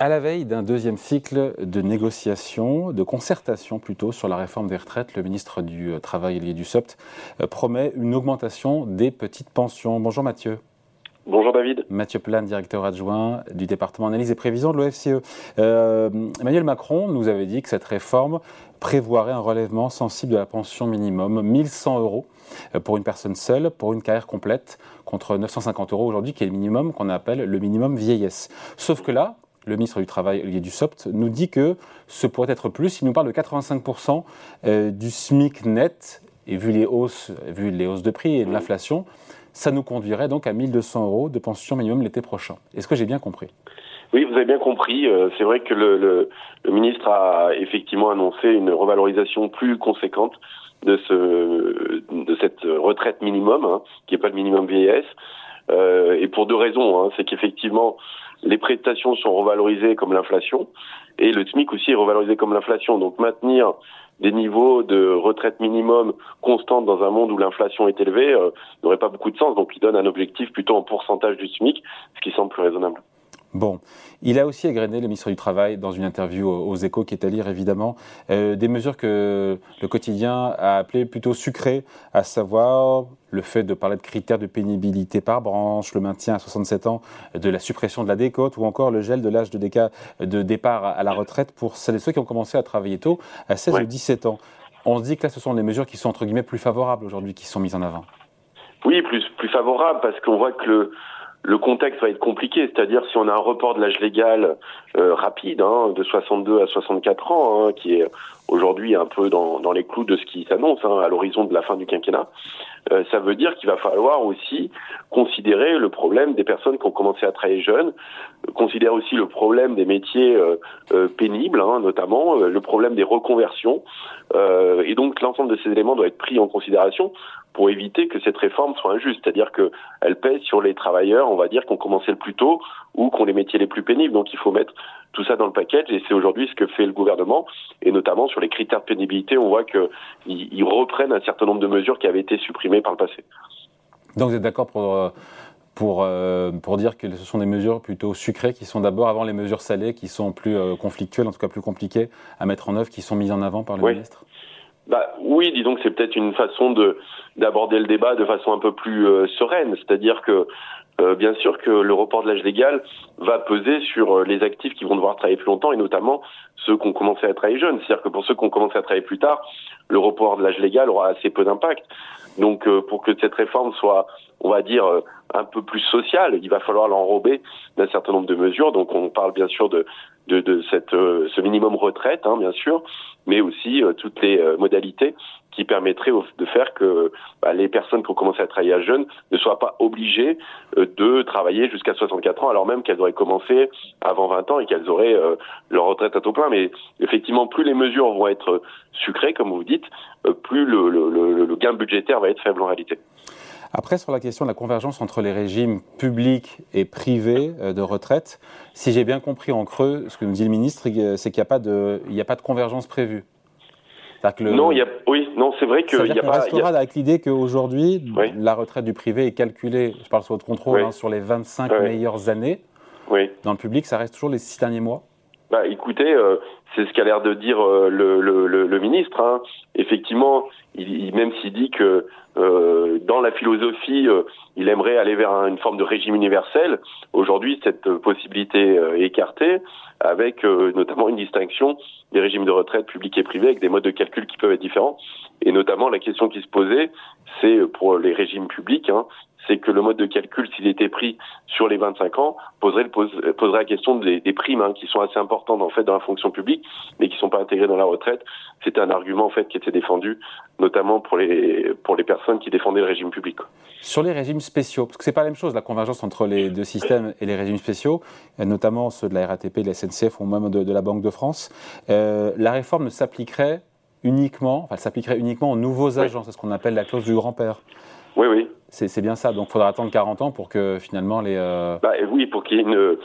À la veille d'un deuxième cycle de négociations, de concertation plutôt sur la réforme des retraites, le ministre du euh, Travail et du SOPT euh, promet une augmentation des petites pensions. Bonjour Mathieu. Bonjour David. Mathieu Plane, directeur adjoint du département analyse et prévision de l'OFCE. Euh, Emmanuel Macron nous avait dit que cette réforme prévoirait un relèvement sensible de la pension minimum, 1100 euros pour une personne seule, pour une carrière complète, contre 950 euros aujourd'hui, qui est le minimum qu'on appelle le minimum vieillesse. Sauf que là, le ministre du Travail, Olivier Dussopt, nous dit que ce pourrait être plus. Il nous parle de 85% euh, du SMIC net, et vu les hausses, vu les hausses de prix et de l'inflation, ça nous conduirait donc à 1200 euros de pension minimum l'été prochain. Est-ce que j'ai bien compris? Oui, vous avez bien compris. Euh, c'est vrai que le, ministre a effectivement annoncé une revalorisation plus conséquente de, ce, de cette retraite minimum, hein, qui n'est pas le minimum vieillesse. Euh, et pour deux raisons. Hein. C'est qu'effectivement, les prestations sont revalorisées comme l'inflation et le SMIC aussi est revalorisé comme l'inflation. Donc maintenir des niveaux de retraite minimum constantes dans un monde où l'inflation est élevée euh, n'aurait pas beaucoup de sens. Donc il donne un objectif plutôt en pourcentage du SMIC, ce qui semble plus raisonnable. Bon, il a aussi égrené, le ministre du Travail, dans une interview aux Échos, qui est à lire évidemment, euh, des mesures que le quotidien a appelées plutôt sucrées, à savoir le fait de parler de critères de pénibilité par branche, le maintien à 67 ans de la suppression de la décote ou encore le gel de l'âge de, de, départ à la retraite pour celles et ceux qui ont commencé à travailler tôt, à 16 ou 17 ans. On se dit que là, ce sont des mesures qui sont entre guillemets plus favorables aujourd'hui, qui sont mises en avant. Oui, plus, plus favorables parce qu'on voit que le, le contexte va être compliqué, c'est-à-dire si on a un report de l'âge légal euh, rapide, hein, de 62 à 64 ans, hein, qui est aujourd'hui un peu dans, dans, les clous de ce qui s'annonce hein, à l'horizon de la fin du quinquennat, euh, ça veut dire qu'il va falloir aussi considérer le problème des personnes qui ont commencé à travailler jeunes, considérer aussi le problème des métiers euh, euh pénibles, hein, notamment le problème des reconversions, et donc l'ensemble de ces éléments doit être pris en considération pour éviter que cette réforme soit injuste, c'est-à-dire qu'elle pèse sur les travailleurs, on va dire, qui ont commencé le plus tôt ou qui ont les métiers les plus pénibles. Donc il faut mettre tout ça dans le package et c'est aujourd'hui ce que fait le gouvernement et notamment les critères de pénibilité, on voit qu'ils reprennent un certain nombre de mesures qui avaient été supprimées par le passé. Donc vous êtes d'accord pour, euh, pour, euh, pour dire que ce sont des mesures plutôt sucrées qui sont d'abord avant les mesures salées qui sont plus euh, conflictuelles, en tout cas plus compliquées à mettre en œuvre, qui sont mises en avant par le ministre? Bah, oui, disons que c'est peut-être une façon de d'aborder le débat de façon un peu plus euh, sereine, c'est-à-dire que euh, bien sûr que le report de l'âge légal va peser sur euh, les actifs qui vont devoir travailler plus longtemps et notamment ceux qui ont commencé à travailler jeunes. C'est-à-dire que pour ceux qui ont commencé à travailler plus tard, le report de l'âge légal aura assez peu d'impact. Donc pour que cette réforme soit, on va dire, un peu plus sociale, il va falloir l'enrober d'un certain nombre de mesures. Donc on parle bien sûr de de, de cette, euh, ce minimum retraite, hein, bien sûr, mais aussi euh, toutes les euh, modalités qui permettraient de faire que bah, les personnes qui ont commencé à travailler à jeunes ne soient pas obligées de travailler jusqu'à 64 ans, alors même qu'elles auraient commencé avant 20 ans et qu'elles auraient leur retraite à taux plein. Mais effectivement, plus les mesures vont être sucrées, comme vous dites, plus le, le, le gain budgétaire va être faible en réalité. Après, sur la question de la convergence entre les régimes publics et privés euh, de retraite, si j'ai bien compris en creux, ce que nous dit le ministre, c'est qu'il n'y a, pas de, a pas de convergence prévue. non, il y a, oui, non, c'est vrai qu'il n'y a, pas. restera avec l'idée qu'aujourd'hui, la retraite du privé est calculée, je parle sur votre contrôle, hein, sur les 25 meilleures années. Oui. Dans le public, ça reste toujours les six derniers mois bah, écoutez, euh, c'est ce qu'a l'air de dire euh, le, le, le, ministre. Hein. Effectivement, il, même s'il dit que euh, dans la philosophie, il aimerait aller vers une forme de régime universel. Aujourd'hui, cette possibilité est écartée, avec notamment une distinction des régimes de retraite publics et privés, avec des modes de calcul qui peuvent être différents. Et notamment, la question qui se posait, c'est pour les régimes publics, hein, c'est que le mode de calcul, s'il était pris sur les 25 ans, poserait, poserait la question des, primes, hein, qui sont assez importantes en fait dans la fonction publique, mais qui ne sont pas intégrées dans la retraite. C'était un argument en fait qui était défendu, notamment pour les pour les personnes qui défendaient le régime public. Sur les régimes spéciaux, parce que c'est pas la même chose la convergence entre les deux systèmes et les régimes spéciaux, notamment ceux de la RATP, de la SNCF ou même de, la Banque de France. Euh, la réforme ne s'appliquerait uniquement, enfin, s'appliquerait uniquement aux nouveaux agents, c'est ce qu'on appelle la clause du grand-père. Oui, oui. C'est bien ça. Donc, il faudra attendre 40 ans pour que finalement les. Euh, bah, oui, pour qu'il y ait une,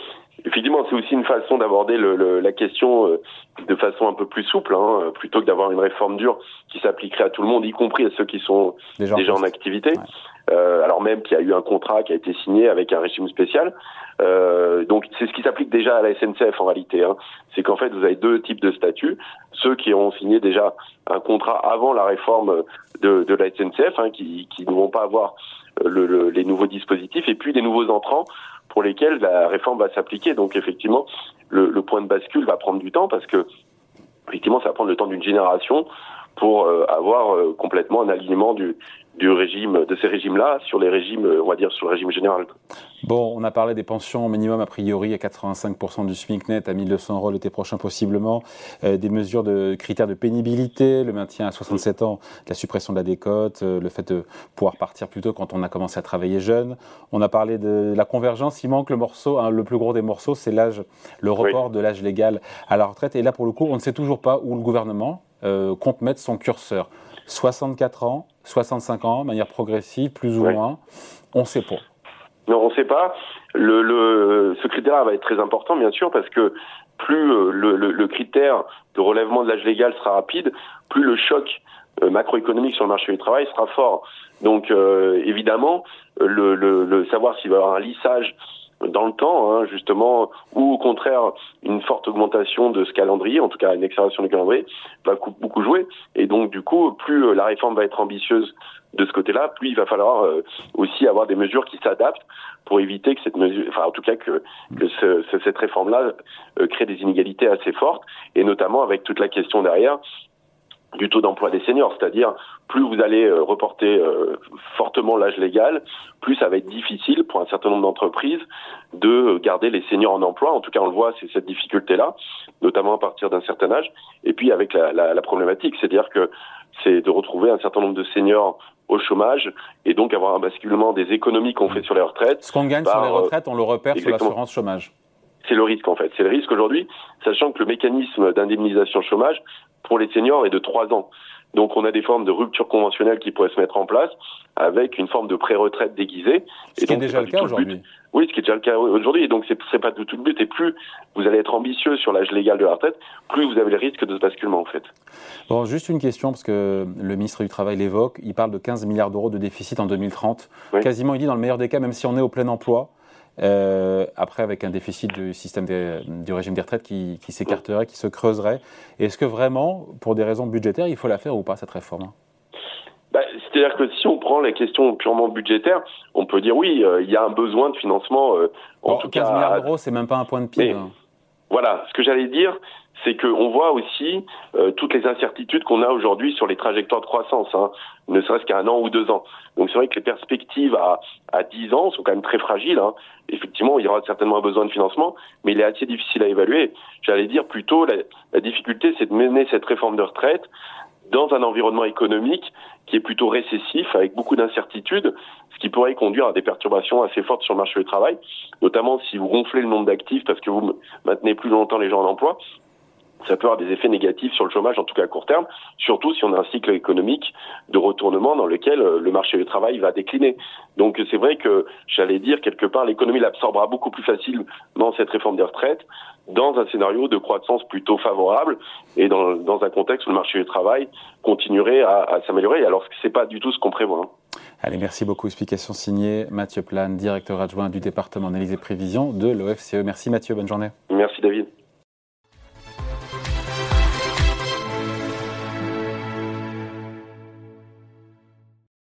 Effectivement, c'est aussi une façon d'aborder la question euh, de façon un peu plus souple, hein, plutôt que d'avoir une réforme dure qui s'appliquerait à tout le monde, y compris à ceux qui sont déjà, en activité. Euh, alors même qu'il y a eu un contrat qui a été signé avec un régime spécial. Euh, donc c'est ce qui s'applique déjà à la SNCF en réalité. Hein. C'est qu'en fait vous avez deux types de statuts. Ceux qui ont signé déjà un contrat avant la réforme de, de la SNCF, hein, qui, qui ne vont pas avoir le, les nouveaux dispositifs, et puis les nouveaux entrants pour lesquels la réforme va s'appliquer. Donc effectivement, le, le, point de bascule va prendre du temps parce que effectivement, ça va prendre le temps d'une génération pour euh, avoir euh, complètement un alignement du, du régime, de ces régimes-là sur les régimes, on va dire, sur le régime général. Bon, on a parlé des pensions minimum a priori à 85% du SMIC net, à 1200 euros l'été prochain possiblement, euh, des mesures de critères de pénibilité, le maintien à 67 ans, la suppression de la décote, euh, le fait de pouvoir partir plus tôt quand on a commencé à travailler jeune. On a parlé de la convergence. Il manque le morceau, hein, le plus gros des morceaux, c'est l'âge, le report de l'âge légal à la retraite. Et là, pour le coup, on ne sait toujours pas où le gouvernement euh, compte mettre son curseur. 64 ans, 65 ans, de manière progressive, plus ou moins. On ne sait pas. Non, on ne sait pas. Le, le, ce critère va être très important, bien sûr, parce que plus euh, le, le, critère de relèvement de l'âge légal sera rapide, plus le choc euh, macroéconomique sur le marché du travail sera fort. Donc, euh, évidemment, le, le, savoir s'il va y avoir un lissage dans le temps, hein, justement, ou au contraire une forte augmentation de ce calendrier, en tout cas une accélération du calendrier, va beaucoup jouer. Et donc, du coup, plus euh, la réforme va être ambitieuse de ce côté-là, plus il va falloir euh, aussi avoir des mesures qui s'adaptent pour éviter que cette mesure, enfin en tout cas que, que ce, cette réforme-là euh, crée des inégalités assez fortes, et notamment avec toute la question derrière du taux d'emploi des seniors, c'est-à-dire plus vous allez euh, reporter euh, fortement l'âge légal, plus ça va être difficile pour un certain nombre d'entreprises de garder les seniors en emploi. En tout cas, on le voit, c'est cette difficulté-là, notamment à partir d'un certain âge. Et puis avec la, la, la problématique, c'est-à-dire que c'est de retrouver un certain nombre de seniors au chômage et donc avoir un basculement des économies qu'on fait sur les retraites. Ce qu'on gagne sur les euh, retraites, on le repère sur l'assurance chômage. C'est le risque en fait. C'est le risque aujourd'hui, sachant que le mécanisme d'indemnisation chômage pour les seniors est de trois ans. Donc on a des formes de rupture conventionnelle qui pourraient se mettre en place avec une forme de pré-retraite déguisée. Ce qui est déjà le cas aujourd'hui. Oui, ce qui est déjà le cas aujourd'hui. Et donc c'est pas du tout le but. Et plus vous allez être ambitieux sur l'âge légal de la retraite, plus vous avez le risque de ce basculement en fait. Bon, juste une question parce que le ministre du Travail l'évoque. Il parle de 15 milliards d'euros de déficit en 2030. Quasiment, il dit dans le meilleur des cas, même si on est au plein emploi, euh, après, avec un déficit du système du régime des retraites qui, qui s'écarterait, qui se creuserait. Est-ce que vraiment, pour des raisons budgétaires, il faut la faire ou pas, cette réforme? Bah, C'est-à-dire que si on prend les questions purement budgétaires, on peut dire oui, euh, il y a un besoin de financement. Euh, en tout 15 milliards d'euros, c'est même pas un point de PIB. Voilà, ce que j'allais dire, c'est qu'on voit aussi euh, toutes les incertitudes qu'on a aujourd'hui sur les trajectoires de croissance, hein, ne serait-ce qu'à un an ou deux ans. Donc c'est vrai que les perspectives à, à 10 ans sont quand même très fragiles. Hein. Effectivement, il y aura certainement besoin de financement, mais il est assez difficile à évaluer. J'allais dire plutôt, la, la difficulté, c'est de mener cette réforme de retraite dans un environnement économique qui est plutôt récessif, avec beaucoup d'incertitudes, ce qui pourrait conduire à des perturbations assez fortes sur le marché du travail, notamment si vous gonflez le nombre d'actifs parce que vous maintenez plus longtemps les gens en emploi, ça peut avoir des effets négatifs sur le chômage, en tout cas à court terme, surtout si on a un cycle économique de retournement dans lequel euh, le marché du travail va décliner. Donc c'est vrai que j'allais dire quelque part l'économie l'absorbera beaucoup plus facilement cette réforme des retraites dans un scénario de croissance plutôt favorable et dans, dans un contexte où le marché du travail continuerait à, à s'améliorer. Alors c'est pas du tout ce qu'on prévoit. Hein. Allez, merci beaucoup. Explication signée Mathieu Plane, directeur adjoint du département analyse et prévision de l'OFCE. Merci Mathieu, bonne journée. Merci David.